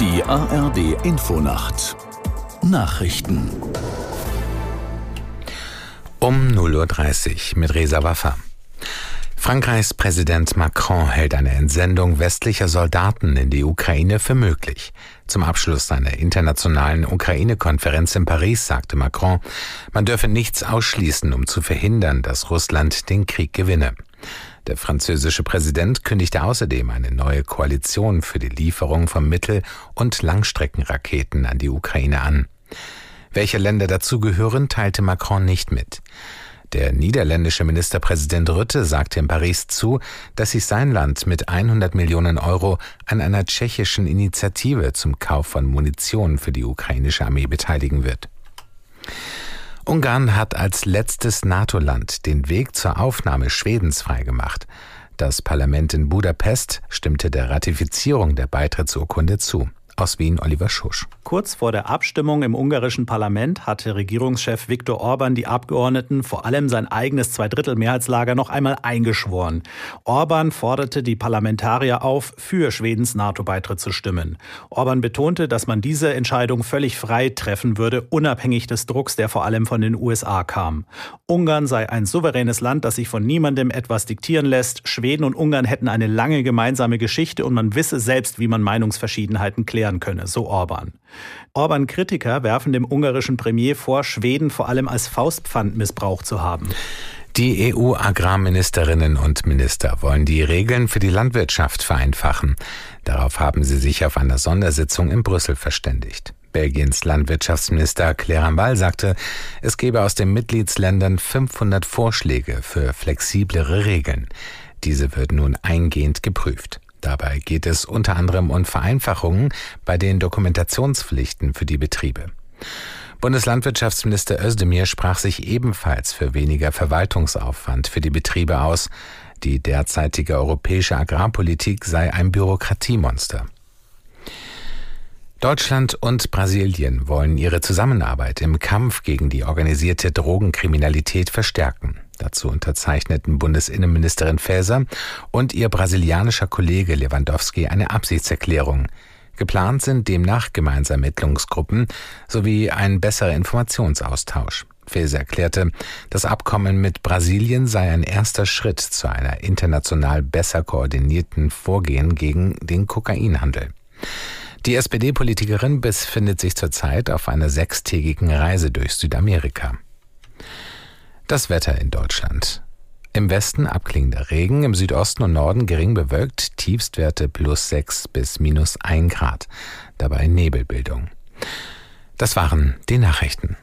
Die ARD Infonacht Nachrichten um 0.30 Uhr mit Resa Waffa. Frankreichs Präsident Macron hält eine Entsendung westlicher Soldaten in die Ukraine für möglich. Zum Abschluss seiner internationalen Ukraine-Konferenz in Paris sagte Macron, man dürfe nichts ausschließen, um zu verhindern, dass Russland den Krieg gewinne. Der französische Präsident kündigte außerdem eine neue Koalition für die Lieferung von Mittel- und Langstreckenraketen an die Ukraine an. Welche Länder dazugehören, teilte Macron nicht mit. Der niederländische Ministerpräsident Rütte sagte in Paris zu, dass sich sein Land mit 100 Millionen Euro an einer tschechischen Initiative zum Kauf von Munition für die ukrainische Armee beteiligen wird. Ungarn hat als letztes NATO-Land den Weg zur Aufnahme Schwedens freigemacht. Das Parlament in Budapest stimmte der Ratifizierung der Beitrittsurkunde zu. Aus Wien Oliver Schusch. Kurz vor der Abstimmung im ungarischen Parlament hatte Regierungschef Viktor Orban die Abgeordneten, vor allem sein eigenes Zweidrittelmehrheitslager, noch einmal eingeschworen. Orban forderte die Parlamentarier auf, für Schwedens NATO-Beitritt zu stimmen. Orban betonte, dass man diese Entscheidung völlig frei treffen würde, unabhängig des Drucks, der vor allem von den USA kam. Ungarn sei ein souveränes Land, das sich von niemandem etwas diktieren lässt. Schweden und Ungarn hätten eine lange gemeinsame Geschichte und man wisse selbst, wie man Meinungsverschiedenheiten klären erklären könne, so Orban. Orban-Kritiker werfen dem ungarischen Premier vor, Schweden vor allem als Faustpfand missbraucht zu haben. Die EU-Agrarministerinnen und Minister wollen die Regeln für die Landwirtschaft vereinfachen. Darauf haben sie sich auf einer Sondersitzung in Brüssel verständigt. Belgiens Landwirtschaftsminister Claire Ball sagte, es gebe aus den Mitgliedsländern 500 Vorschläge für flexiblere Regeln. Diese würden nun eingehend geprüft. Dabei geht es unter anderem um Vereinfachungen bei den Dokumentationspflichten für die Betriebe. Bundeslandwirtschaftsminister Özdemir sprach sich ebenfalls für weniger Verwaltungsaufwand für die Betriebe aus. Die derzeitige europäische Agrarpolitik sei ein Bürokratiemonster. Deutschland und Brasilien wollen ihre Zusammenarbeit im Kampf gegen die organisierte Drogenkriminalität verstärken. Dazu unterzeichneten Bundesinnenministerin Faeser und ihr brasilianischer Kollege Lewandowski eine Absichtserklärung. Geplant sind demnach gemeinsame Ermittlungsgruppen sowie ein besserer Informationsaustausch. Faeser erklärte, das Abkommen mit Brasilien sei ein erster Schritt zu einer international besser koordinierten Vorgehen gegen den Kokainhandel. Die SPD-Politikerin befindet sich zurzeit auf einer sechstägigen Reise durch Südamerika. Das Wetter in Deutschland. Im Westen abklingender Regen, im Südosten und Norden gering bewölkt, Tiefstwerte plus 6 bis minus 1 Grad. Dabei Nebelbildung. Das waren die Nachrichten.